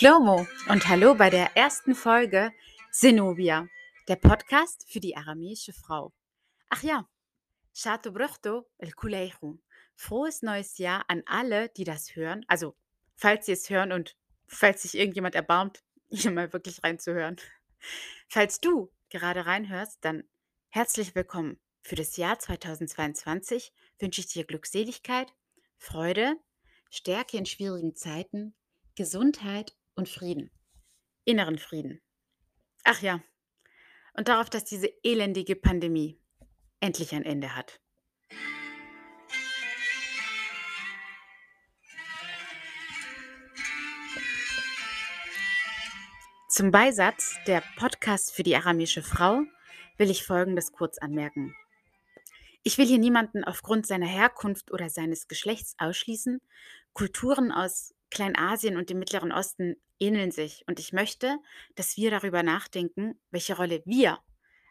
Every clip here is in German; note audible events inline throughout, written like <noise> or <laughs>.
Shlomo und hallo bei der ersten Folge Zenobia, der Podcast für die aramäische Frau. Ach ja, Shato Bruchto El Kuleichu. Frohes neues Jahr an alle, die das hören. Also, falls sie es hören und falls sich irgendjemand erbarmt, <laughs> hier mal wirklich reinzuhören. Falls du gerade reinhörst, dann herzlich willkommen. Für das Jahr 2022 wünsche ich dir Glückseligkeit, Freude, Stärke in schwierigen Zeiten, Gesundheit und Frieden. Inneren Frieden. Ach ja, und darauf, dass diese elendige Pandemie endlich ein Ende hat. Zum Beisatz der Podcast für die aramische Frau will ich Folgendes kurz anmerken. Ich will hier niemanden aufgrund seiner Herkunft oder seines Geschlechts ausschließen. Kulturen aus Kleinasien und dem Mittleren Osten ähneln sich und ich möchte, dass wir darüber nachdenken, welche Rolle wir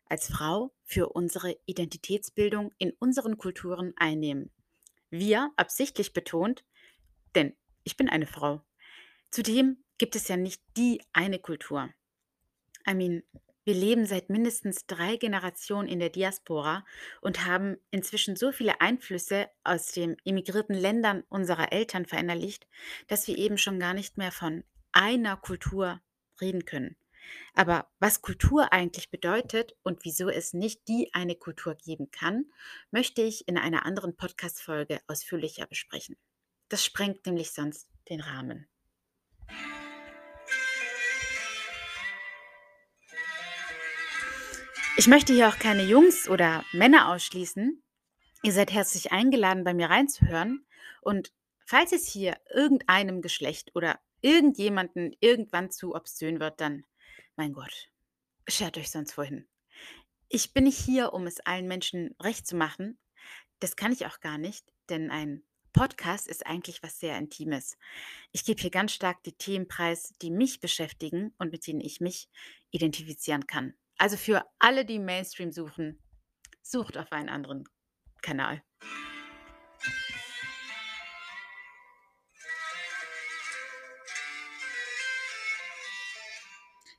als Frau für unsere Identitätsbildung in unseren Kulturen einnehmen. Wir absichtlich betont, denn ich bin eine Frau. Zudem gibt es ja nicht die eine Kultur. I mean, wir leben seit mindestens drei Generationen in der Diaspora und haben inzwischen so viele Einflüsse aus den emigrierten Ländern unserer Eltern verinnerlicht, dass wir eben schon gar nicht mehr von einer Kultur reden können. Aber was Kultur eigentlich bedeutet und wieso es nicht die eine Kultur geben kann, möchte ich in einer anderen Podcast-Folge ausführlicher besprechen. Das sprengt nämlich sonst den Rahmen. Ich möchte hier auch keine Jungs oder Männer ausschließen. Ihr seid herzlich eingeladen, bei mir reinzuhören. Und falls es hier irgendeinem Geschlecht oder irgendjemanden irgendwann zu obszön wird, dann, mein Gott, schert euch sonst wohin. Ich bin nicht hier, um es allen Menschen recht zu machen. Das kann ich auch gar nicht, denn ein Podcast ist eigentlich was sehr Intimes. Ich gebe hier ganz stark die Themen preis, die mich beschäftigen und mit denen ich mich identifizieren kann. Also für alle, die Mainstream suchen, sucht auf einen anderen Kanal.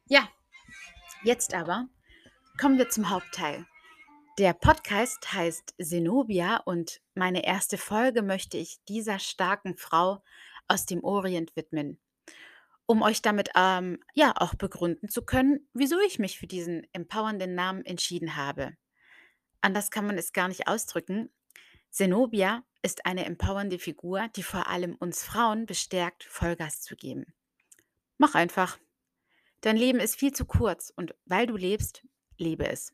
Ja, jetzt aber kommen wir zum Hauptteil. Der Podcast heißt Zenobia und meine erste Folge möchte ich dieser starken Frau aus dem Orient widmen um euch damit ähm, ja auch begründen zu können, wieso ich mich für diesen empowernden Namen entschieden habe. Anders kann man es gar nicht ausdrücken. Zenobia ist eine empowernde Figur, die vor allem uns Frauen bestärkt, Vollgas zu geben. Mach einfach. Dein Leben ist viel zu kurz und weil du lebst, lebe es.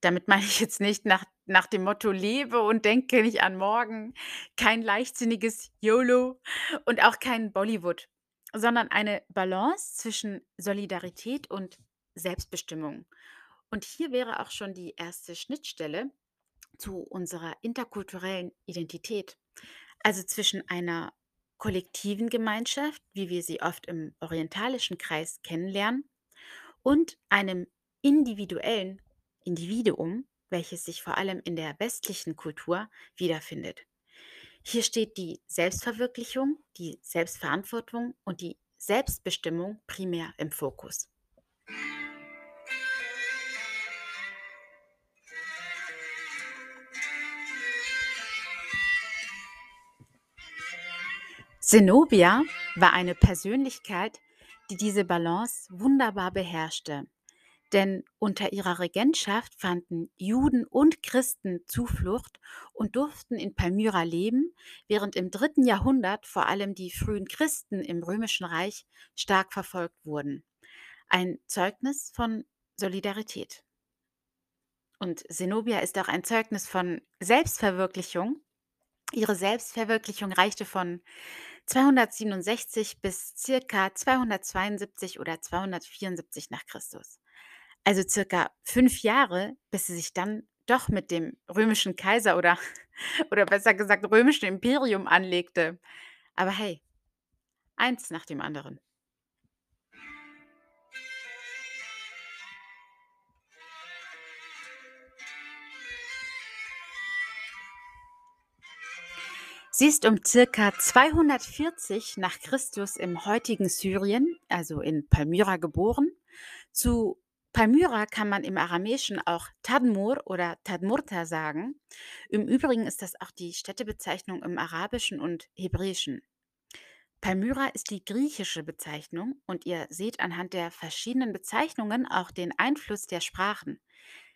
Damit meine ich jetzt nicht nach, nach dem Motto lebe und denke nicht an morgen, kein leichtsinniges YOLO und auch kein Bollywood sondern eine Balance zwischen Solidarität und Selbstbestimmung. Und hier wäre auch schon die erste Schnittstelle zu unserer interkulturellen Identität, also zwischen einer kollektiven Gemeinschaft, wie wir sie oft im orientalischen Kreis kennenlernen, und einem individuellen Individuum, welches sich vor allem in der westlichen Kultur wiederfindet. Hier steht die Selbstverwirklichung, die Selbstverantwortung und die Selbstbestimmung primär im Fokus. Zenobia war eine Persönlichkeit, die diese Balance wunderbar beherrschte denn unter ihrer Regentschaft fanden Juden und Christen Zuflucht und durften in Palmyra leben, während im dritten Jahrhundert vor allem die frühen Christen im Römischen Reich stark verfolgt wurden. Ein Zeugnis von Solidarität. Und Zenobia ist auch ein Zeugnis von Selbstverwirklichung. Ihre Selbstverwirklichung reichte von 267 bis circa 272 oder 274 nach Christus also circa fünf Jahre, bis sie sich dann doch mit dem römischen Kaiser oder, <laughs> oder besser gesagt römischen Imperium anlegte. Aber hey, eins nach dem anderen. Sie ist um circa 240 nach Christus im heutigen Syrien, also in Palmyra, geboren. Zu Palmyra kann man im Aramäischen auch Tadmur oder Tadmurta sagen. Im Übrigen ist das auch die Städtebezeichnung im Arabischen und Hebräischen. Palmyra ist die griechische Bezeichnung und ihr seht anhand der verschiedenen Bezeichnungen auch den Einfluss der Sprachen.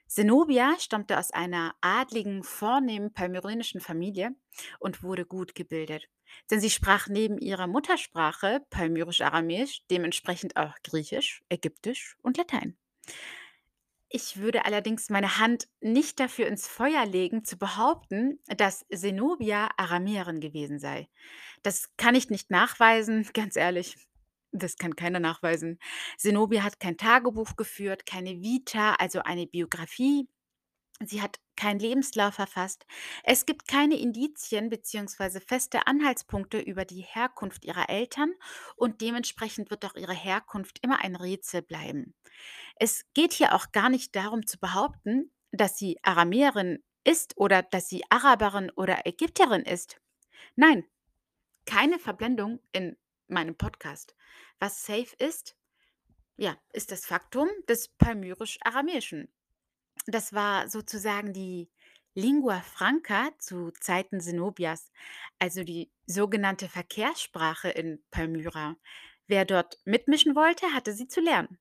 Zenobia stammte aus einer adligen, vornehmen palmyrenischen Familie und wurde gut gebildet. Denn sie sprach neben ihrer Muttersprache, palmyrisch-aramäisch, dementsprechend auch Griechisch, Ägyptisch und Latein. Ich würde allerdings meine Hand nicht dafür ins Feuer legen, zu behaupten, dass Zenobia Aramäerin gewesen sei. Das kann ich nicht nachweisen, <laughs> ganz ehrlich. Das kann keiner nachweisen. Zenobia hat kein Tagebuch geführt, keine Vita, also eine Biografie. Sie hat keinen Lebenslauf verfasst. Es gibt keine Indizien bzw. feste Anhaltspunkte über die Herkunft ihrer Eltern und dementsprechend wird auch ihre Herkunft immer ein Rätsel bleiben. Es geht hier auch gar nicht darum zu behaupten, dass sie Aramäerin ist oder dass sie Araberin oder Ägypterin ist. Nein, keine Verblendung in meinem Podcast. Was safe ist, ja, ist das Faktum des palmyrisch-aramäischen. Das war sozusagen die Lingua franca zu Zeiten Zenobias, also die sogenannte Verkehrssprache in Palmyra. Wer dort mitmischen wollte, hatte sie zu lernen.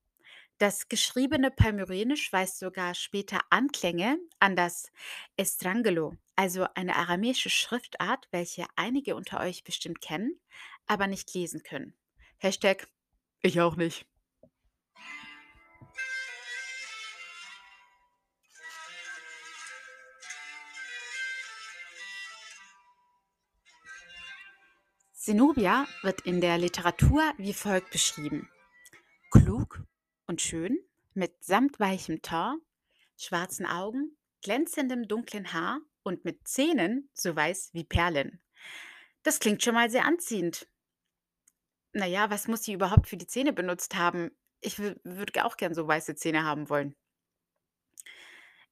Das geschriebene Palmyrenisch weist sogar später Anklänge an das Estrangelo, also eine aramäische Schriftart, welche einige unter euch bestimmt kennen, aber nicht lesen können. Hashtag ich auch nicht. Zenobia wird in der Literatur wie folgt beschrieben. Klug und schön, mit samtweichem Tor, schwarzen Augen, glänzendem dunklen Haar und mit Zähnen so weiß wie Perlen. Das klingt schon mal sehr anziehend. Naja, was muss sie überhaupt für die Zähne benutzt haben? Ich würde auch gern so weiße Zähne haben wollen.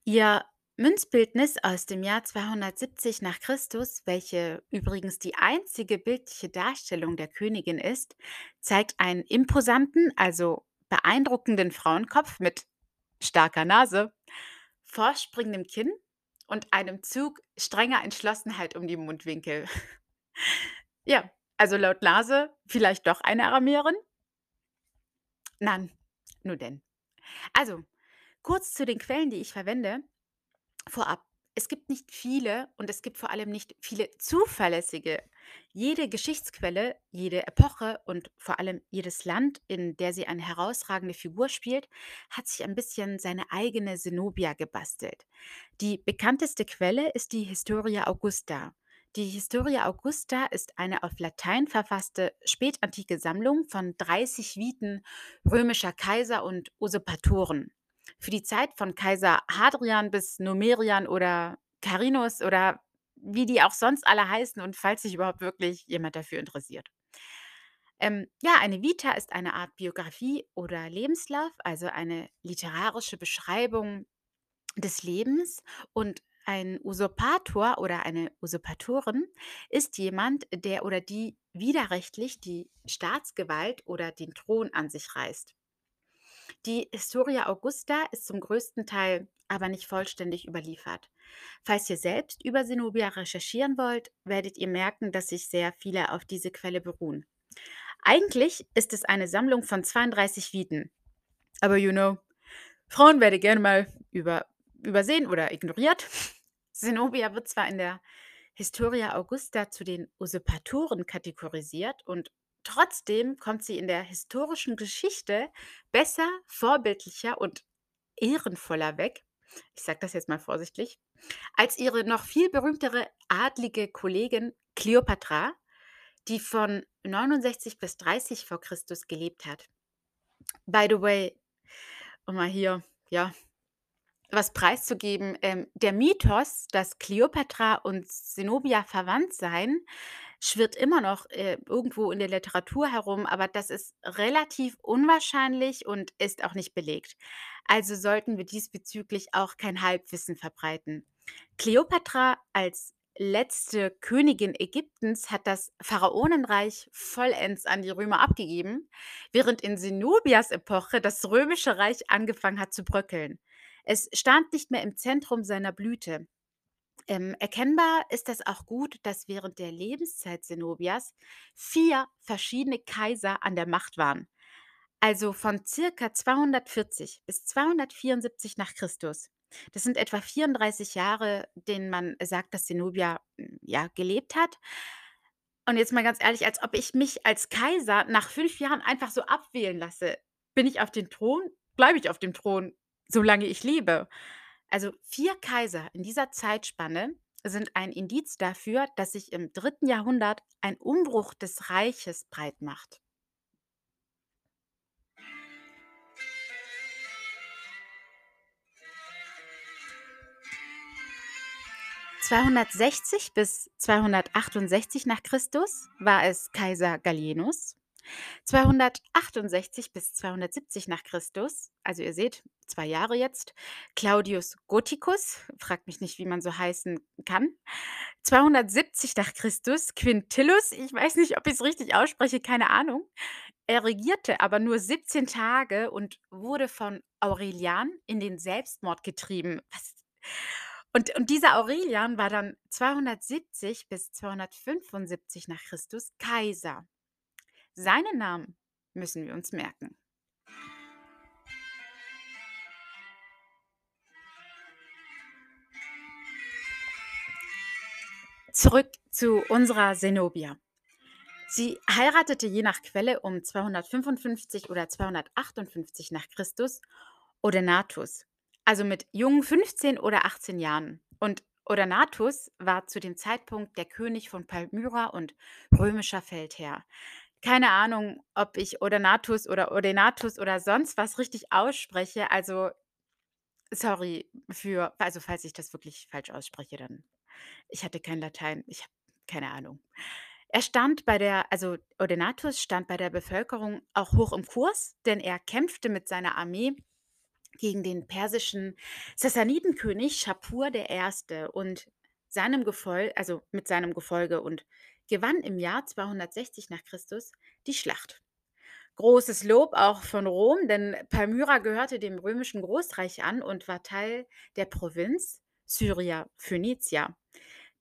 Ihr Münzbildnis aus dem Jahr 270 nach Christus, welche übrigens die einzige bildliche Darstellung der Königin ist, zeigt einen imposanten, also beeindruckenden Frauenkopf mit starker Nase, vorspringendem Kinn und einem Zug strenger Entschlossenheit um die Mundwinkel. <laughs> ja, also laut Nase vielleicht doch eine Aramäerin? Nein, nur denn. Also, kurz zu den Quellen, die ich verwende. Vorab, es gibt nicht viele und es gibt vor allem nicht viele zuverlässige. Jede Geschichtsquelle, jede Epoche und vor allem jedes Land, in der sie eine herausragende Figur spielt, hat sich ein bisschen seine eigene Zenobia gebastelt. Die bekannteste Quelle ist die Historia Augusta. Die Historia Augusta ist eine auf Latein verfasste spätantike Sammlung von 30 Viten römischer Kaiser und Usurpatoren. Für die Zeit von Kaiser Hadrian bis Numerian oder Carinus oder wie die auch sonst alle heißen und falls sich überhaupt wirklich jemand dafür interessiert. Ähm, ja, eine Vita ist eine Art Biografie oder Lebenslauf, also eine literarische Beschreibung des Lebens und ein Usurpator oder eine Usurpatorin ist jemand, der oder die widerrechtlich die Staatsgewalt oder den Thron an sich reißt. Die Historia Augusta ist zum größten Teil aber nicht vollständig überliefert. Falls ihr selbst über Zenobia recherchieren wollt, werdet ihr merken, dass sich sehr viele auf diese Quelle beruhen. Eigentlich ist es eine Sammlung von 32 Viten. Aber you know, Frauen werden gerne mal über, übersehen oder ignoriert. <laughs> Zenobia wird zwar in der Historia Augusta zu den Usurpatoren kategorisiert und Trotzdem kommt sie in der historischen Geschichte besser, vorbildlicher und ehrenvoller weg, ich sage das jetzt mal vorsichtig, als ihre noch viel berühmtere adlige Kollegin Kleopatra, die von 69 bis 30 vor Christus gelebt hat. By the way, um mal hier, ja, was preiszugeben, ähm, der Mythos, dass Kleopatra und Zenobia verwandt seien, schwirrt immer noch, äh, irgendwo in der Literatur herum, aber das ist relativ unwahrscheinlich und ist auch nicht belegt. Also sollten wir diesbezüglich auch kein Halbwissen verbreiten. Kleopatra als letzte Königin Ägyptens hat das Pharaonenreich vollends an die Römer abgegeben, während in Zenobias Epoche das römische Reich angefangen hat zu bröckeln. Es stand nicht mehr im Zentrum seiner Blüte. Ähm, erkennbar ist das auch gut, dass während der Lebenszeit Zenobias vier verschiedene Kaiser an der Macht waren. Also von circa 240 bis 274 nach Christus. Das sind etwa 34 Jahre, denen man sagt, dass Zenobia mm, ja, gelebt hat. Und jetzt mal ganz ehrlich, als ob ich mich als Kaiser nach fünf Jahren einfach so abwählen lasse. Bin ich auf dem Thron? Bleibe ich auf dem Thron, solange ich lebe? Also vier Kaiser in dieser Zeitspanne sind ein Indiz dafür, dass sich im dritten Jahrhundert ein Umbruch des Reiches breit macht. 260 bis 268 nach Christus war es Kaiser Gallienus. 268 bis 270 nach Christus, also ihr seht, zwei Jahre jetzt, Claudius Gothicus, fragt mich nicht, wie man so heißen kann. 270 nach Christus, Quintillus, ich weiß nicht, ob ich es richtig ausspreche, keine Ahnung. Er regierte aber nur 17 Tage und wurde von Aurelian in den Selbstmord getrieben. Was? Und, und dieser Aurelian war dann 270 bis 275 nach Christus Kaiser. Seinen Namen müssen wir uns merken. Zurück zu unserer Zenobia. Sie heiratete je nach Quelle um 255 oder 258 nach Christus Odenatus, also mit jungen 15 oder 18 Jahren. Und Odenatus war zu dem Zeitpunkt der König von Palmyra und römischer Feldherr. Keine Ahnung, ob ich Odenatus oder Odenatus oder sonst was richtig ausspreche. Also, sorry für also, falls ich das wirklich falsch ausspreche, dann ich hatte kein Latein. Ich habe keine Ahnung. Er stand bei der also, Odenatus stand bei der Bevölkerung auch hoch im Kurs, denn er kämpfte mit seiner Armee gegen den persischen Sassanidenkönig Schapur I. und seinem Gefolge also, mit seinem Gefolge und gewann im Jahr 260 nach Christus die Schlacht. Großes Lob auch von Rom, denn Palmyra gehörte dem römischen Großreich an und war Teil der Provinz Syria Phönicia.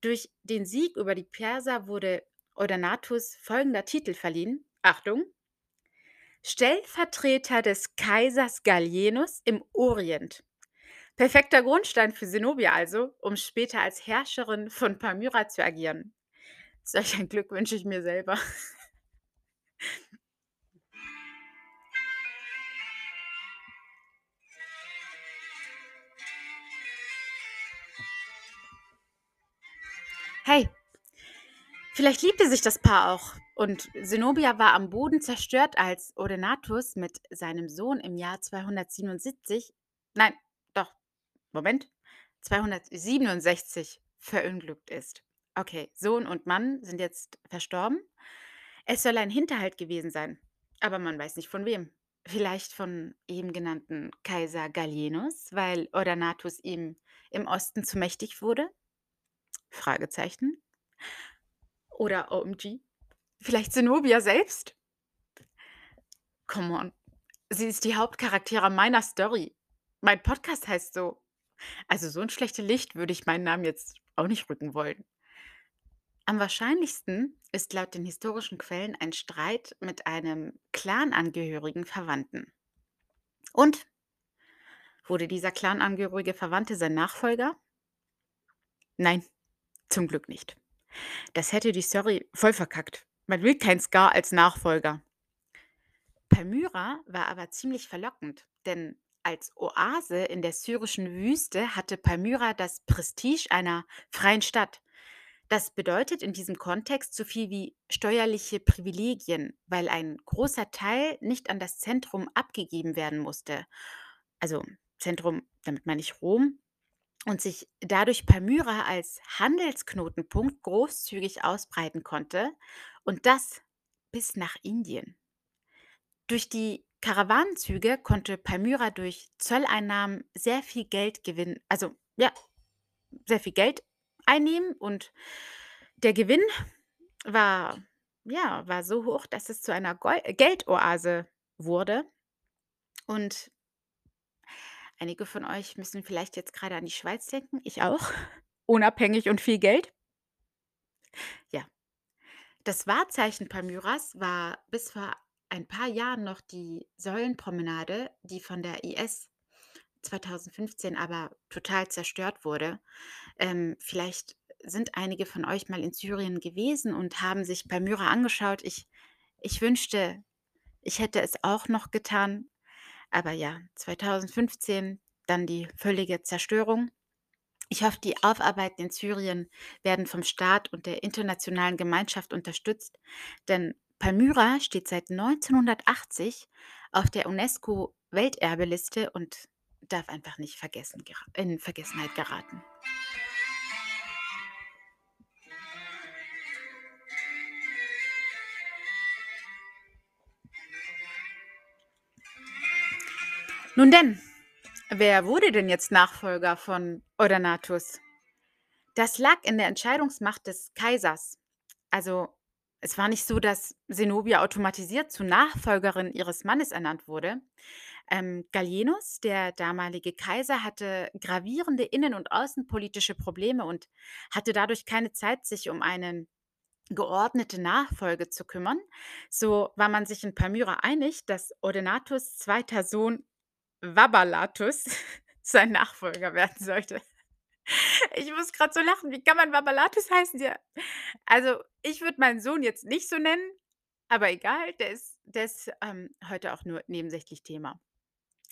Durch den Sieg über die Perser wurde Odaenathus folgender Titel verliehen. Achtung! Stellvertreter des Kaisers Gallienus im Orient. Perfekter Grundstein für Zenobia also, um später als Herrscherin von Palmyra zu agieren. Solch ein Glück wünsche ich mir selber. Hey, vielleicht liebte sich das Paar auch. Und Zenobia war am Boden zerstört, als Odenathus mit seinem Sohn im Jahr 277, nein, doch, Moment, 267 verunglückt ist. Okay, Sohn und Mann sind jetzt verstorben. Es soll ein Hinterhalt gewesen sein, aber man weiß nicht von wem. Vielleicht von eben genannten Kaiser Gallienus, weil Odaenathus ihm im Osten zu mächtig wurde? Fragezeichen. Oder OMG? Vielleicht Zenobia selbst? Come on. Sie ist die Hauptcharaktere meiner Story. Mein Podcast heißt so. Also so ein schlechtes Licht würde ich meinen Namen jetzt auch nicht rücken wollen. Am wahrscheinlichsten ist laut den historischen Quellen ein Streit mit einem Clanangehörigen Verwandten. Und wurde dieser Clanangehörige Verwandte sein Nachfolger? Nein, zum Glück nicht. Das hätte die Story voll verkackt. Man will kein Scar als Nachfolger. Palmyra war aber ziemlich verlockend, denn als Oase in der syrischen Wüste hatte Palmyra das Prestige einer freien Stadt. Das bedeutet in diesem Kontext so viel wie steuerliche Privilegien, weil ein großer Teil nicht an das Zentrum abgegeben werden musste. Also Zentrum, damit meine ich Rom, und sich dadurch Palmyra als Handelsknotenpunkt großzügig ausbreiten konnte und das bis nach Indien. Durch die Karawanenzüge konnte Palmyra durch Zolleinnahmen sehr viel Geld gewinnen, also ja, sehr viel Geld einnehmen und der Gewinn war ja, war so hoch, dass es zu einer Gol Geldoase wurde. Und einige von euch müssen vielleicht jetzt gerade an die Schweiz denken, ich auch. <laughs> Unabhängig und viel Geld. Ja. Das Wahrzeichen Palmyras war bis vor ein paar Jahren noch die Säulenpromenade, die von der IS 2015 aber total zerstört wurde. Ähm, vielleicht sind einige von euch mal in Syrien gewesen und haben sich Palmyra angeschaut. Ich ich wünschte, ich hätte es auch noch getan. Aber ja, 2015 dann die völlige Zerstörung. Ich hoffe, die Aufarbeiten in Syrien werden vom Staat und der internationalen Gemeinschaft unterstützt, denn Palmyra steht seit 1980 auf der UNESCO-Welterbeliste und darf einfach nicht vergessen, in Vergessenheit geraten. Nun denn, wer wurde denn jetzt Nachfolger von Odaenathus? Das lag in der Entscheidungsmacht des Kaisers. Also es war nicht so, dass Zenobia automatisiert zur Nachfolgerin ihres Mannes ernannt wurde. Ähm, Gallienus, der damalige Kaiser, hatte gravierende innen- und außenpolitische Probleme und hatte dadurch keine Zeit, sich um eine geordnete Nachfolge zu kümmern. So war man sich in Palmyra einig, dass Odenathus' zweiter Sohn Vaballathus <laughs> sein Nachfolger werden sollte. Ich muss gerade so lachen. Wie kann man Vaballathus heißen? Ja. Also, ich würde meinen Sohn jetzt nicht so nennen, aber egal, der ist der ist, ähm, heute auch nur nebensächlich Thema.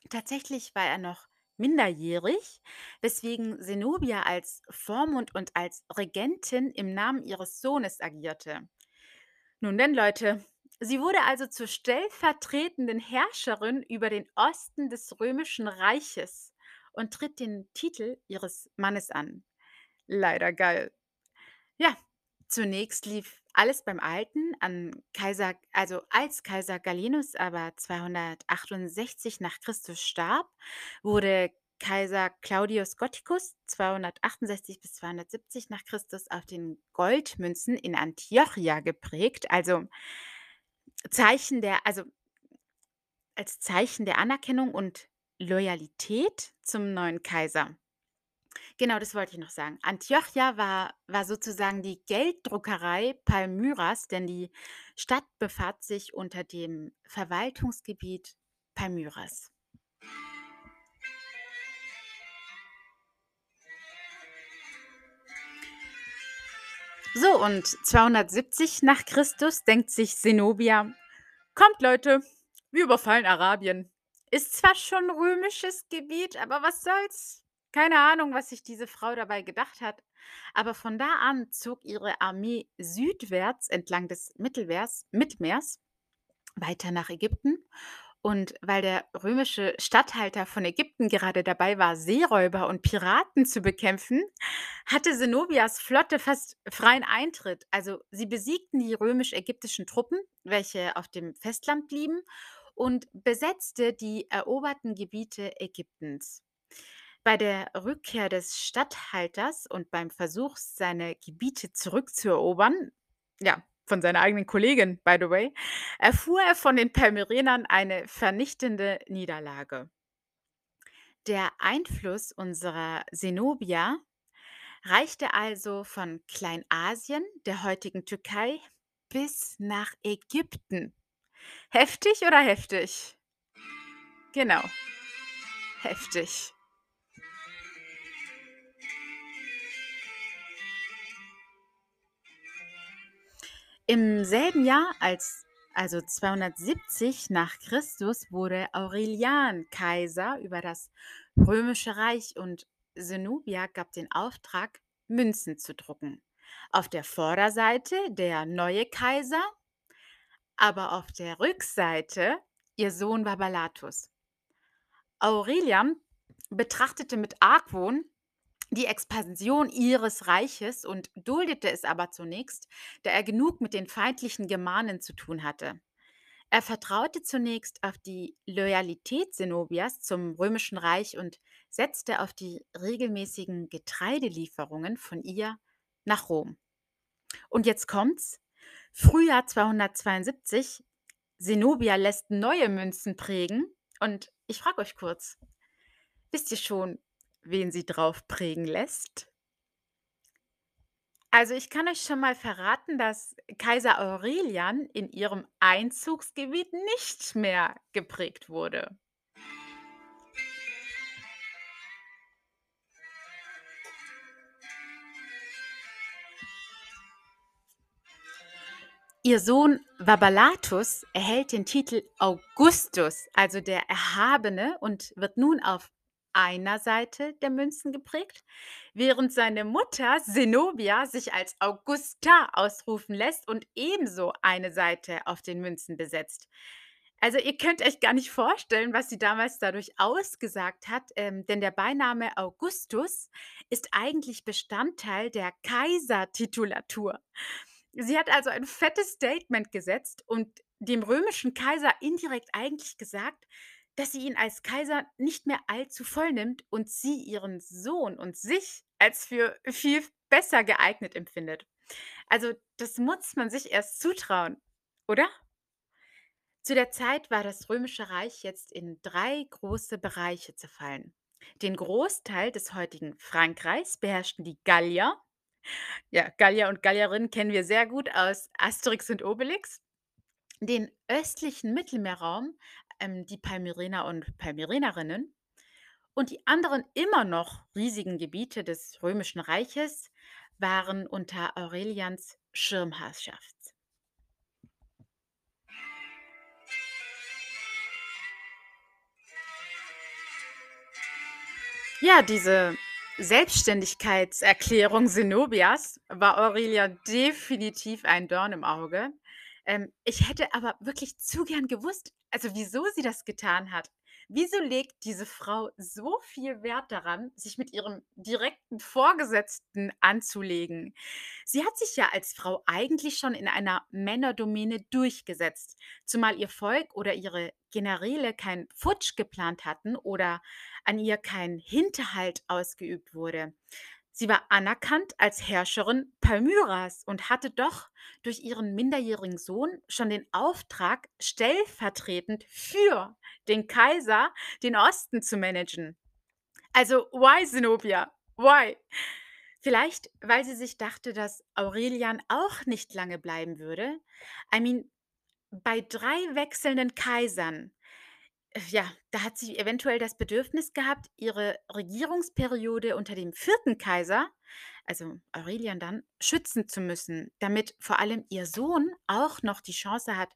Tatsächlich war er noch minderjährig, weswegen Zenobia als Vormund und als Regentin im Namen ihres Sohnes agierte. Nun denn, Leute, sie wurde also zur stellvertretenden Herrscherin über den Osten des Römischen Reiches und tritt den Titel ihres Mannes an. Leider geil. Ja, zunächst lief alles beim Alten an Kaiser, also als Kaiser Gallienus aber 268 nach Christus starb, wurde Kaiser Claudius Gothicus 268 bis 270 nach Christus auf den Goldmünzen in Antiochia geprägt, also Zeichen der, also als Zeichen der Anerkennung und Loyalität zum neuen Kaiser. Genau, das wollte ich noch sagen. Antiochia war war sozusagen die Gelddruckerei Palmyras, denn die Stadt befand sich unter dem Verwaltungsgebiet Palmyras. So, und 270 nach Christus denkt sich Zenobia: „Kommt Leute, wir überfallen Arabien. Ist zwar schon römisches Gebiet, aber was soll's?“ Keine Ahnung, was sich diese Frau dabei gedacht hat, aber von da an zog ihre Armee südwärts entlang des Mittelmeers Mittelmeers weiter nach Ägypten. Und weil der römische Statthalter von Ägypten gerade dabei war, Seeräuber und Piraten zu bekämpfen, hatte Zenobias Flotte fast freien Eintritt. Also sie besiegten die römisch-ägyptischen Truppen, welche auf dem Festland blieben, und besetzte die eroberten Gebiete Ägyptens. Bei der Rückkehr des Statthalters und beim Versuch, seine Gebiete zurückzuerobern, ja, von seiner eigenen Kollegin, by the way, erfuhr er von den Palmyrenern eine vernichtende Niederlage. Der Einfluss unserer Zenobia reichte also von Kleinasien, der heutigen Türkei, bis nach Ägypten. Heftig oder heftig? Genau, heftig. Im selben Jahr, als also 270 nach Christus, wurde Aurelian Kaiser über das Römische Reich und Zenobia gab den Auftrag, Münzen zu drucken. Auf der Vorderseite der neue Kaiser, aber auf der Rückseite ihr Sohn Vaballathus. Aurelian betrachtete mit Argwohn die Expansion ihres Reiches und duldete es aber zunächst, da er genug mit den feindlichen Germanen zu tun hatte. Er vertraute zunächst auf die Loyalität Zenobias zum römischen Reich und setzte auf die regelmäßigen Getreidelieferungen von ihr nach Rom. Und jetzt kommt's. Frühjahr 272, Zenobia lässt neue Münzen prägen und ich frage euch kurz, wisst ihr schon, wen sie drauf prägen lässt? Also ich kann euch schon mal verraten, dass Kaiser Aurelian in ihrem Einzugsgebiet nicht mehr geprägt wurde. Ihr Sohn Vaballatus erhält den Titel Augustus, also der Erhabene, und wird nun auf einer Seite der Münzen geprägt, während seine Mutter Zenobia sich als Augusta ausrufen lässt und ebenso eine Seite auf den Münzen besetzt. Also ihr könnt euch gar nicht vorstellen, was sie damals dadurch ausgesagt hat, ähm, denn der Beiname Augustus ist eigentlich Bestandteil der Kaisertitulatur. Sie hat also ein fettes Statement gesetzt und dem römischen Kaiser indirekt eigentlich gesagt, dass sie ihn als Kaiser nicht mehr allzu voll nimmt und sie ihren Sohn und sich als für viel besser geeignet empfindet. Also, das muss man sich erst zutrauen, oder? Zu der Zeit war das Römische Reich jetzt in drei große Bereiche zerfallen. Den Großteil des heutigen Frankreichs beherrschten die Gallier. Ja, Gallier und Gallierinnen kennen wir sehr gut aus Asterix und Obelix. Den östlichen Mittelmeerraum, ähm, die Palmyrener und Palmyrenerinnen. Und die anderen immer noch riesigen Gebiete des Römischen Reiches waren unter Aurelians Schirmherrschaft. Ja, diese Selbstständigkeitserklärung Zenobias war Aurelia definitiv ein Dorn im Auge. Ähm, ich hätte aber wirklich zu gern gewusst, also wieso sie das getan hat. Wieso legt diese Frau so viel Wert daran, sich mit ihrem direkten Vorgesetzten anzulegen? Sie hat sich ja als Frau eigentlich schon in einer Männerdomäne durchgesetzt, zumal ihr Volk oder ihre Generäle keinen Putsch geplant hatten oder an ihr kein Hinterhalt ausgeübt wurde. Sie war anerkannt als Herrscherin Palmyras und hatte doch durch ihren minderjährigen Sohn schon den Auftrag, stellvertretend für den Kaiser den Osten zu managen. Also, why Zenobia? Why? Vielleicht, weil sie sich dachte, dass Aurelian auch nicht lange bleiben würde. I mean, bei drei wechselnden Kaisern ja, da hat sie eventuell das Bedürfnis gehabt, ihre Regierungsperiode unter dem vierten Kaiser, also Aurelian dann, schützen zu müssen, damit vor allem ihr Sohn auch noch die Chance hat,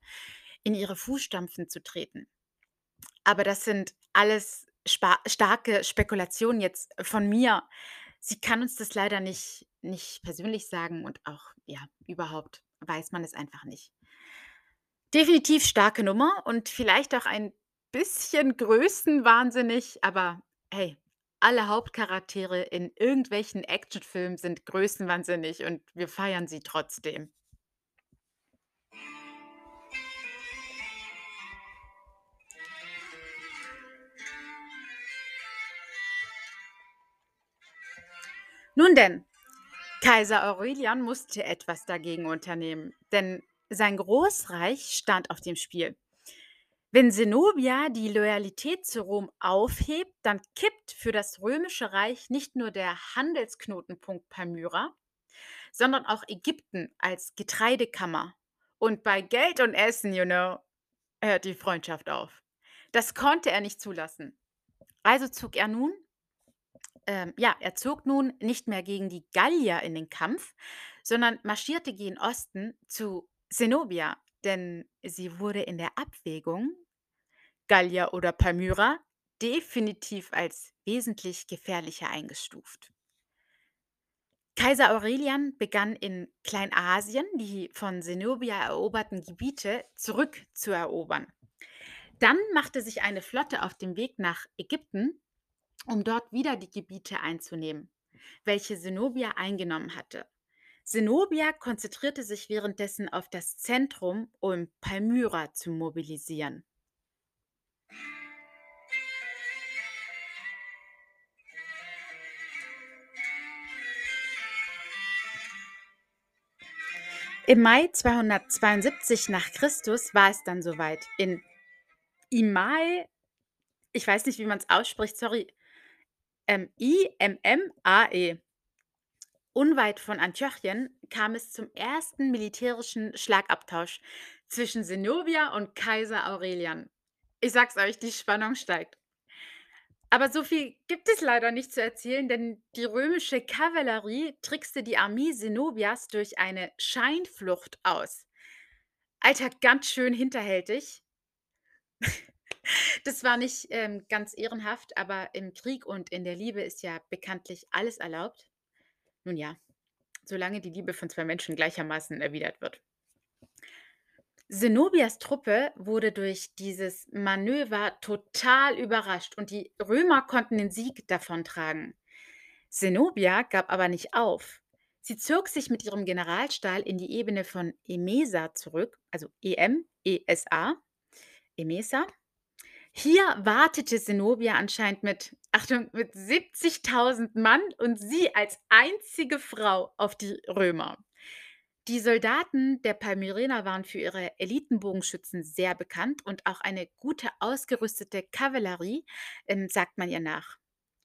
in ihre Fußstampfen zu treten. Aber das sind alles starke Spekulationen jetzt von mir. Sie kann uns das leider nicht nicht persönlich sagen und auch, ja, überhaupt weiß man es einfach nicht. Definitiv starke Nummer und vielleicht auch ein bisschen größenwahnsinnig, aber hey, alle Hauptcharaktere in irgendwelchen Actionfilmen sind größenwahnsinnig und wir feiern sie trotzdem. Nun denn, Kaiser Aurelian musste etwas dagegen unternehmen, denn sein Großreich stand auf dem Spiel. Wenn Zenobia die Loyalität zu Rom aufhebt, dann kippt für das Römische Reich nicht nur der Handelsknotenpunkt Palmyra, sondern auch Ägypten als Getreidekammer. Und bei Geld und Essen, you know, hört die Freundschaft auf. Das konnte er nicht zulassen. Also zog er nun, ähm, ja, er zog nun nicht mehr gegen die Gallier in den Kampf, sondern marschierte gen Osten zu Zenobia, denn sie wurde in der Abwägung Gallier oder Palmyra definitiv als wesentlich gefährlicher eingestuft. Kaiser Aurelian begann in Kleinasien die von Zenobia eroberten Gebiete zurückzuerobern. Dann machte sich eine Flotte auf den Weg nach Ägypten, um dort wieder die Gebiete einzunehmen, welche Zenobia eingenommen hatte. Zenobia konzentrierte sich währenddessen auf das Zentrum, um Palmyra zu mobilisieren. Im Mai 272 nach Christus war es dann soweit. In Imai, ich weiß nicht, wie man es ausspricht, sorry, ähm, I-M-M-A-E, unweit von Antiochien, kam es zum ersten militärischen Schlagabtausch zwischen Zenobia und Kaiser Aurelian. Ich sag's euch, die Spannung steigt. Aber so viel gibt es leider nicht zu erzählen, denn die römische Kavallerie trickste die Armee Zenobias durch eine Scheinflucht aus. Alter, ganz schön hinterhältig. <laughs> Das war nicht ähm, ganz ehrenhaft, aber im Krieg und in der Liebe ist ja bekanntlich alles erlaubt. Nun ja, solange die Liebe von zwei Menschen gleichermaßen erwidert wird. Zenobias Truppe wurde durch dieses Manöver total überrascht und die Römer konnten den Sieg davontragen. Zenobia gab aber nicht auf. Sie zog sich mit ihrem Generalstahl in die Ebene von Emesa zurück, also EM, ESA, Emesa. Hier wartete Zenobia anscheinend mit, Achtung, mit 70.000 Mann und sie als einzige Frau auf die Römer. Die Soldaten der Palmyrener waren für ihre Elitenbogenschützen sehr bekannt und auch eine gute ausgerüstete Kavallerie, ähm, sagt man ihr nach.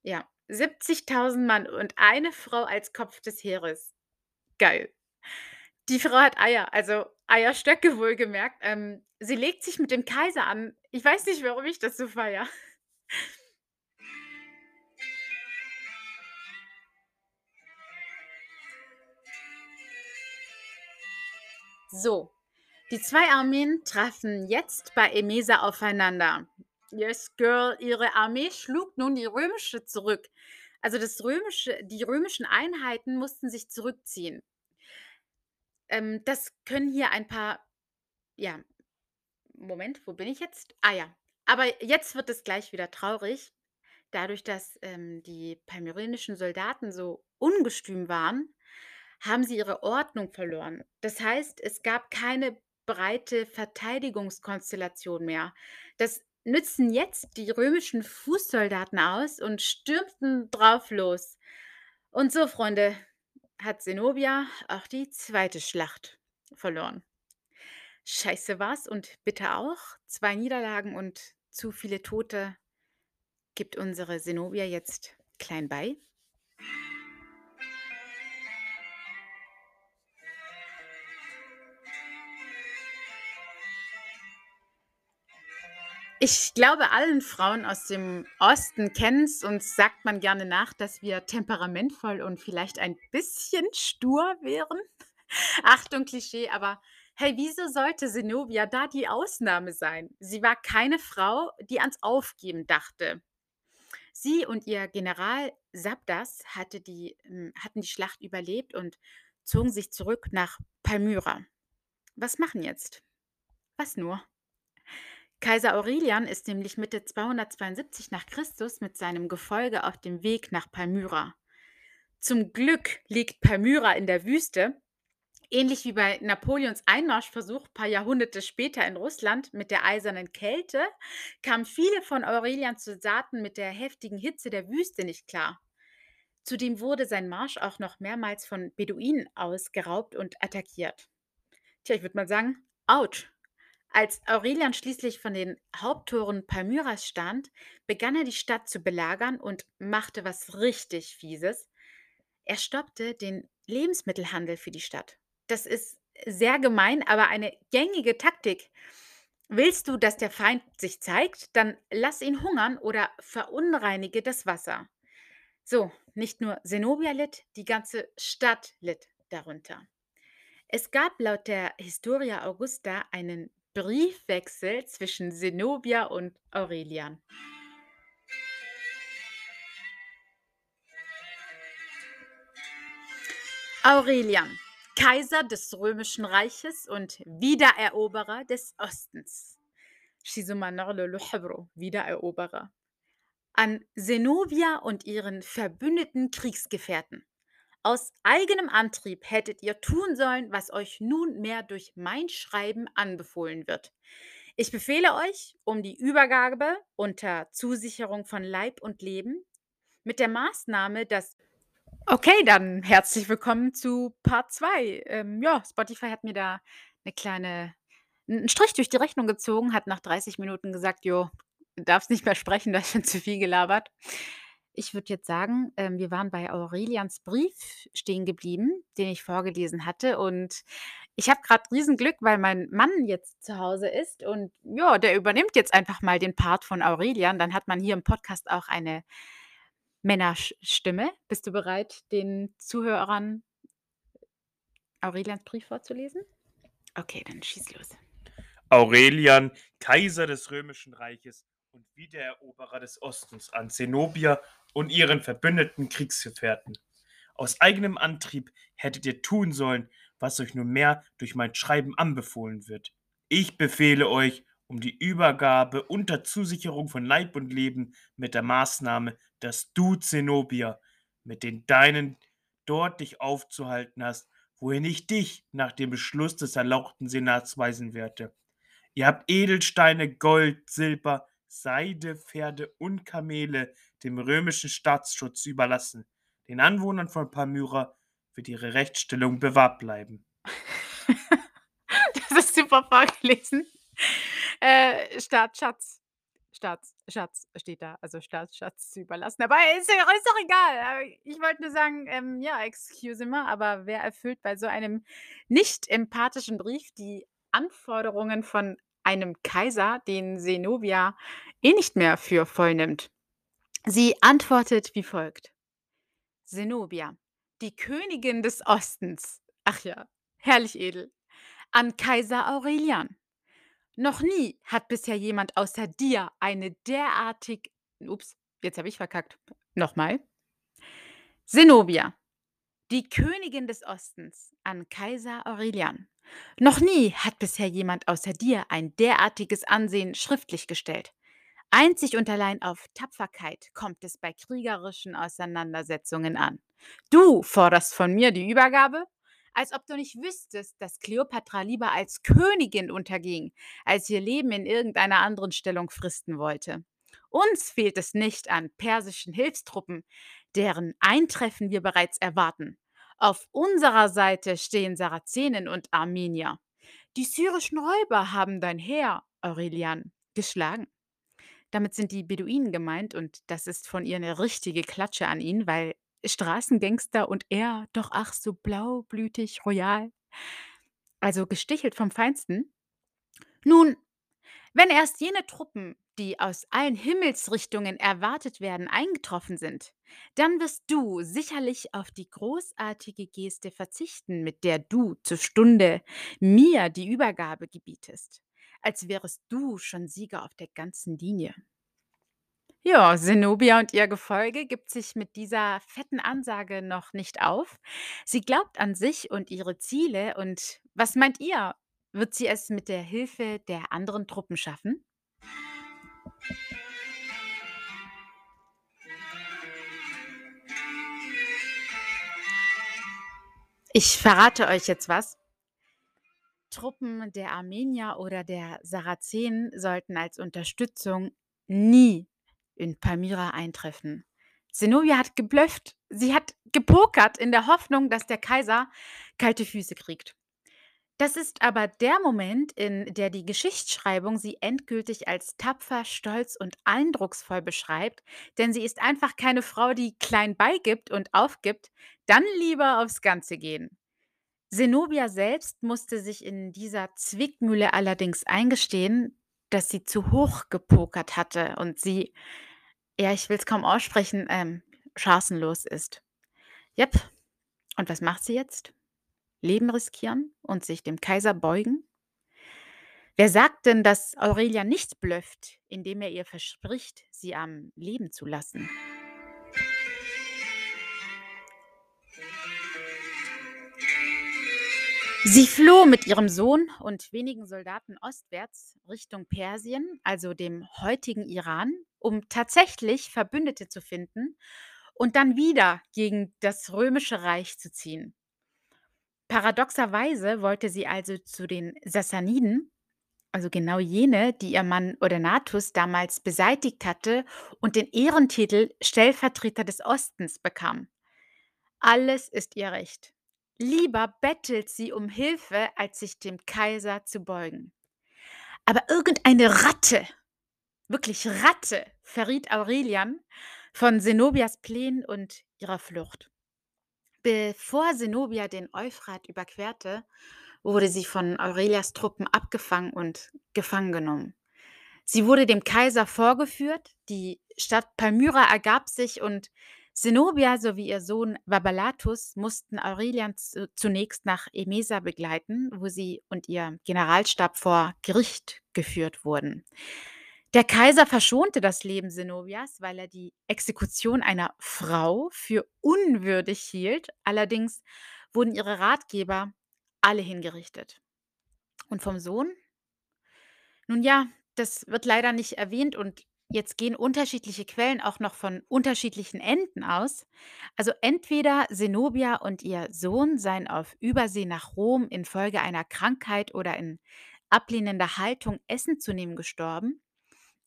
Ja, 70.000 Mann und eine Frau als Kopf des Heeres. Geil. Die Frau hat Eier, also Eierstöcke wohlgemerkt. Ähm, sie legt sich mit dem Kaiser an. Ich weiß nicht, warum ich das so feiere. So, die zwei Armeen trafen jetzt bei Emesa aufeinander. Yes, girl, ihre Armee schlug nun die römische zurück. Also das römische, die römischen Einheiten mussten sich zurückziehen. Ähm, das können hier ein paar, ja, Moment, wo bin ich jetzt? Ah ja, aber jetzt wird es gleich wieder traurig. Dadurch, dass ähm, die palmyrenischen Soldaten so ungestüm waren, haben sie ihre Ordnung verloren. Das heißt, es gab keine breite Verteidigungskonstellation mehr. Das nützen jetzt die römischen Fußsoldaten aus und stürmten drauf los. Und so, Freunde, hat Zenobia auch die zweite Schlacht verloren. Scheiße war's und bitte auch. Zwei Niederlagen und zu viele Tote gibt unsere Zenobia jetzt klein bei. Ich glaube, allen Frauen aus dem Osten kennen es, uns sagt man gerne nach, dass wir temperamentvoll und vielleicht ein bisschen stur wären. <laughs> Achtung, Klischee, aber hey, wieso sollte Zenobia da die Ausnahme sein? Sie war keine Frau, die ans Aufgeben dachte. Sie und ihr General Sabdas hatte die, ähm, hatten die Schlacht überlebt und zogen sich zurück nach Palmyra. Was machen jetzt? Was nur? Kaiser Aurelian ist nämlich Mitte 272 nach Christus mit seinem Gefolge auf dem Weg nach Palmyra. Zum Glück liegt Palmyra in der Wüste, ähnlich wie bei Napoleons Einmarschversuch ein paar Jahrhunderte später in Russland mit der eisernen Kälte, kamen viele von Aurelians Soldaten mit der heftigen Hitze der Wüste nicht klar. Zudem wurde sein Marsch auch noch mehrmals von Beduinen ausgeraubt und attackiert. Tja, ich würde mal sagen, ouch. Als Aurelian schließlich von den Haupttoren Palmyras stand, begann er die Stadt zu belagern und machte was richtig Fieses. Er stoppte den Lebensmittelhandel für die Stadt. Das ist sehr gemein, aber eine gängige Taktik. Willst du, dass der Feind sich zeigt, dann lass ihn hungern oder verunreinige das Wasser. So, nicht nur Zenobia litt, die ganze Stadt litt darunter. Es gab laut der Historia Augusta einen Briefwechsel zwischen Zenobia und Aurelian. Aurelian, Kaiser des Römischen Reiches und Wiedereroberer des Ostens. Wiedereroberer. An Zenobia und ihren verbündeten Kriegsgefährten. Aus eigenem Antrieb hättet ihr tun sollen, was euch nunmehr durch mein Schreiben anbefohlen wird. Ich befehle euch um die Übergabe unter Zusicherung von Leib und Leben mit der Maßnahme, dass Okay, dann herzlich willkommen zu Part 2. Ähm, ja, Spotify hat mir da 'ne kleine 'n 'n Strich durch die Rechnung gezogen, hat nach 30 Minuten gesagt: „Jo, darfst nicht mehr sprechen, du hast schon zu viel gelabert.“ Ich würde jetzt sagen, ähm, wir waren bei Aurelians Brief stehen geblieben, den ich vorgelesen hatte und ich habe grad Riesenglück, weil mein Mann jetzt zu Hause ist und ja, der übernimmt jetzt einfach mal den Part von Aurelian. Dann hat man hier im Podcast auch eine Männersch Stimme. Bist du bereit, den Zuhörern Aurelians Brief vorzulesen? Okay, dann schieß los. Aurelian, Kaiser des Römischen Reiches und Wiedereroberer des Ostens, an Zenobia und ihren verbündeten Kriegsgefährten. Aus eigenem Antrieb hättet ihr tun sollen, was euch nunmehr durch mein Schreiben anbefohlen wird. Ich befehle euch um die Übergabe unter Zusicherung von Leib und Leben mit der Maßnahme, dass du, Zenobia, mit den Deinen dort dich aufzuhalten hast, wohin ich dich nach dem Beschluss des erlauchten Senats weisen werde. Ihr habt Edelsteine, Gold, Silber, Seide, Pferde und Kamele dem römischen Staatsschutz überlassen. Den Anwohnern von Palmyra wird ihre Rechtsstellung bewahrt bleiben. <laughs> Das ist super vorgelesen. Äh, Staatsschatz Staats Schatz steht da, also Staatsschatz zu überlassen. Aber ist ist doch egal. Äh, ich wollte nur sagen, ähm, ja, excuse me, aber wer erfüllt bei so einem nicht empathischen Brief die Anforderungen von einem Kaiser, den Zenobia eh nicht mehr für voll nimmt? Sie antwortet wie folgt: „Zenobia, die Königin des Ostens“ ach ja, herrlich edel, „an Kaiser Aurelian. Noch nie hat bisher jemand außer dir eine derartig“ ups, jetzt habe ich verkackt. Noch mal. „Zenobia, die Königin des Ostens, an Kaiser Aurelian. Noch nie hat bisher jemand außer dir ein derartiges Ansehen schriftlich gestellt. Einzig und allein auf Tapferkeit kommt es bei kriegerischen Auseinandersetzungen an. Du forderst von mir die Übergabe? Als ob du nicht wüsstest, dass Kleopatra lieber als Königin unterging, als ihr Leben in irgendeiner anderen Stellung fristen wollte. Uns fehlt es nicht an persischen Hilfstruppen, deren Eintreffen wir bereits erwarten. Auf unserer Seite stehen Sarazenen und Armenier. Die syrischen Räuber haben dein Heer, Aurelian, geschlagen. Damit sind die Beduinen gemeint und das ist von ihr 'ne richtige Klatsche an ihn, weil Straßengangster und er doch ach so blaublütig royal. Also gestichelt vom Feinsten. Nun, wenn erst jene Truppen, die aus allen Himmelsrichtungen erwartet werden, eingetroffen sind, dann wirst du sicherlich auf die großartige Geste verzichten, mit der du zur Stunde mir die Übergabe gebietest, als wärest du schon Sieger auf der ganzen Linie.“ Ja, Zenobia und ihr Gefolge gibt sich mit dieser fetten Ansage noch nicht auf. Sie glaubt an sich und ihre Ziele und was meint ihr? Wird sie es mit der Hilfe der anderen Truppen schaffen? Ich verrate euch jetzt was. Truppen der Armenier oder der Sarazenen sollten als Unterstützung nie in Palmyra eintreffen. Zenobia hat geblufft. Sie hat gepokert in der Hoffnung, dass der Kaiser kalte Füße kriegt. Das ist aber der Moment, in der die Geschichtsschreibung sie endgültig als tapfer, stolz und eindrucksvoll beschreibt, denn sie ist einfach keine Frau, die klein beigibt und aufgibt, dann lieber aufs Ganze gehen. Zenobia selbst musste sich in dieser Zwickmühle allerdings eingestehen, dass sie zu hoch gepokert hatte und sie ja, ich will's kaum aussprechen, ähm, chancenlos ist. Jep. Und was macht sie jetzt? Leben riskieren und sich dem Kaiser beugen? Wer sagt denn, dass Aurelia nicht blufft, indem er ihr verspricht, sie am Leben zu lassen? Sie floh mit ihrem Sohn und wenigen Soldaten ostwärts Richtung Persien, also dem heutigen Iran, um tatsächlich Verbündete zu finden und dann wieder gegen das Römische Reich zu ziehen. Paradoxerweise wollte sie also zu den Sassaniden, also genau jene, die ihr Mann Odaenathus damals beseitigt hatte und den Ehrentitel Stellvertreter des Ostens bekam. Alles ist ihr recht. Lieber bettelt sie um Hilfe, als sich dem Kaiser zu beugen. Aber irgendeine Ratte, wirklich Ratte, verriet Aurelian von Zenobias Plänen und ihrer Flucht. Bevor Zenobia den Euphrat überquerte, wurde sie von Aurelias Truppen abgefangen und gefangen genommen. Sie wurde dem Kaiser vorgeführt, die Stadt Palmyra ergab sich und Zenobia sowie ihr Sohn Vabalatus mussten Aurelian zu, zunächst nach Emesa begleiten, wo sie und ihr Generalstab vor Gericht geführt wurden. Der Kaiser verschonte das Leben Zenobias, weil er die Exekution einer Frau für unwürdig hielt. Allerdings wurden ihre Ratgeber alle hingerichtet. Und vom Sohn? Nun ja, das wird leider nicht erwähnt und jetzt gehen unterschiedliche Quellen auch noch von unterschiedlichen Enden aus. Also entweder Zenobia und ihr Sohn seien auf Übersee nach Rom infolge einer Krankheit oder in ablehnender Haltung Essen zu nehmen gestorben.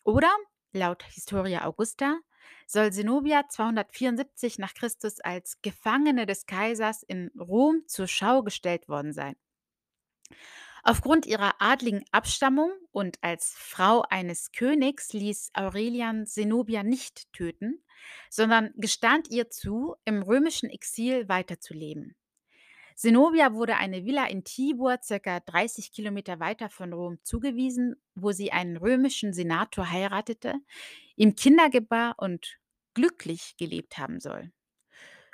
Oder, laut Historia Augusta, soll Zenobia 274 nach Christus als Gefangene des Kaisers in Rom zur Schau gestellt worden sein. Aufgrund ihrer adligen Abstammung und als Frau eines Königs ließ Aurelian Zenobia nicht töten, sondern gestand ihr zu, im römischen Exil weiterzuleben. Zenobia wurde eine Villa in Tibur, circa 30 Kilometer weiter von Rom, zugewiesen, wo sie einen römischen Senator heiratete, ihm Kinder gebar und glücklich gelebt haben soll.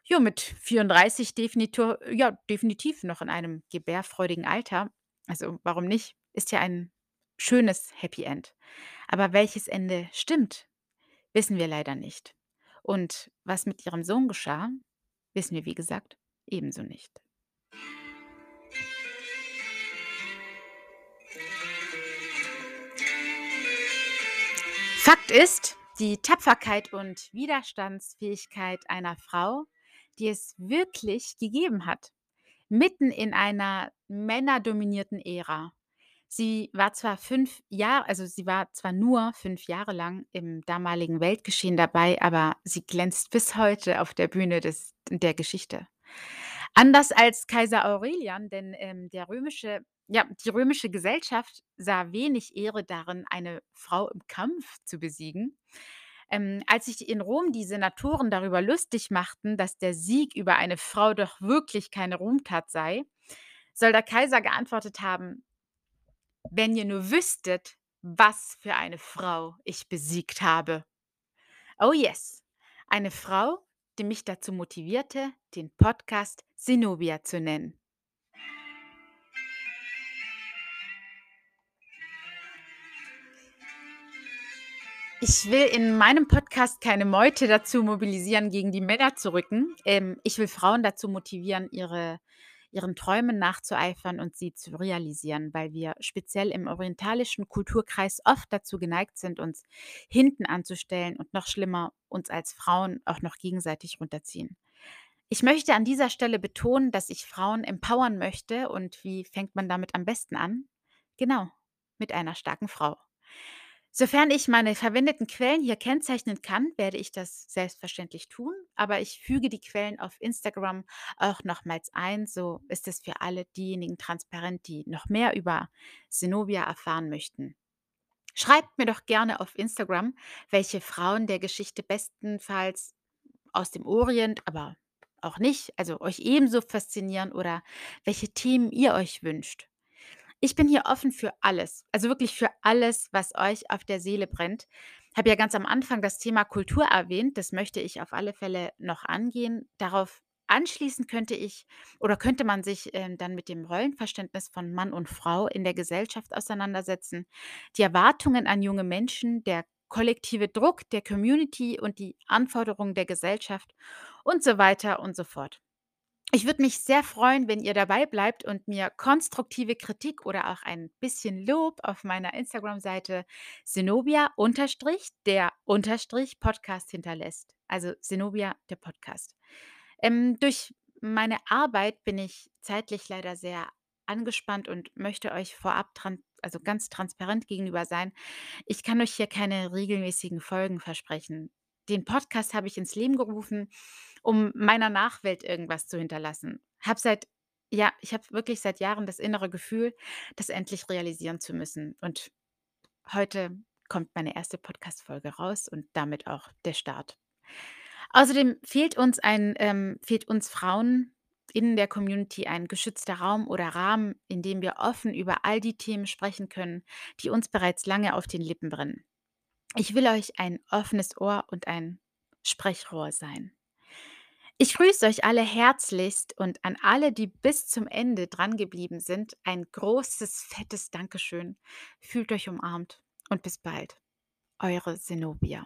Ja, mit 34 definitiv, ja, definitiv noch in einem gebärfreudigen Alter. Also warum nicht? Ist ja ein schönes Happy End. Aber welches Ende stimmt, wissen wir leider nicht. Und was mit ihrem Sohn geschah, wissen wir, wie gesagt, ebenso nicht. Fakt ist, die Tapferkeit und Widerstandsfähigkeit einer Frau, die es wirklich gegeben hat, mitten in einer männerdominierten Ära. Sie war zwar fünf Jahre, also sie war zwar nur fünf Jahre lang im damaligen Weltgeschehen dabei, aber sie glänzt bis heute auf der Bühne des, der Geschichte. Anders als Kaiser Aurelian, denn ähm, der römische, ja, die römische Gesellschaft sah wenig Ehre darin, eine Frau im Kampf zu besiegen. Ähm, als sich in Rom die Senatoren darüber lustig machten, dass der Sieg über eine Frau doch wirklich keine Ruhmtat sei, soll der Kaiser geantwortet haben, wenn ihr nur wüsstet, was für eine Frau ich besiegt habe. Oh yes, eine Frau, die mich dazu motivierte, den Podcast Zenobia zu nennen. Ich will in meinem Podcast keine Meute dazu mobilisieren, gegen die Männer zu rücken. Ähm, ich will Frauen dazu motivieren, ihre, ihren Träumen nachzueifern und sie zu realisieren, weil wir speziell im orientalischen Kulturkreis oft dazu geneigt sind, uns hinten anzustellen und noch schlimmer, uns als Frauen auch noch gegenseitig runterziehen. Ich möchte an dieser Stelle betonen, dass ich Frauen empowern möchte und wie fängt man damit am besten an? Genau, mit einer starken Frau. Sofern ich meine verwendeten Quellen hier kennzeichnen kann, werde ich das selbstverständlich tun, aber ich füge die Quellen auf Instagram auch nochmals ein, so ist es für alle diejenigen transparent, die noch mehr über Zenobia erfahren möchten. Schreibt mir doch gerne auf Instagram, welche Frauen der Geschichte bestenfalls aus dem Orient, aber auch nicht, also euch ebenso faszinieren oder welche Themen ihr euch wünscht. Ich bin hier offen für alles, also wirklich für alles, was euch auf der Seele brennt. Habe ja ganz am Anfang das Thema Kultur erwähnt, das möchte ich auf alle Fälle noch angehen. Darauf anschließend könnte ich oder könnte man sich ähm, dann mit dem Rollenverständnis von Mann und Frau in der Gesellschaft auseinandersetzen, die Erwartungen an junge Menschen, der kollektive Druck der Community und die Anforderungen der Gesellschaft und so weiter und so fort. Ich würde mich sehr freuen, wenn ihr dabei bleibt und mir konstruktive Kritik oder auch ein bisschen Lob auf meiner Instagram-Seite Zenobia unterstrich der unterstrich Podcast hinterlässt. Also Zenobia der Podcast. Ähm, durch meine Arbeit bin ich zeitlich leider sehr angespannt und möchte euch vorab tran also ganz transparent gegenüber sein. Ich kann euch hier keine regelmäßigen Folgen versprechen. Den Podcast habe ich ins Leben gerufen, um meiner Nachwelt irgendwas zu hinterlassen. Habe seit ja, ich habe wirklich seit Jahren das innere Gefühl, das endlich realisieren zu müssen. Und heute kommt meine erste Podcast-Folge raus und damit auch der Start. Außerdem fehlt uns ein ähm, fehlt uns Frauen in der Community ein geschützter Raum oder Rahmen, in dem wir offen über all die Themen sprechen können, die uns bereits lange auf den Lippen brennen. Ich will euch ein offenes Ohr und ein Sprechrohr sein. Ich grüße euch alle herzlichst und an alle, die bis zum Ende drangeblieben sind, ein großes, fettes Dankeschön. Fühlt euch umarmt und bis bald. Eure Zenobia.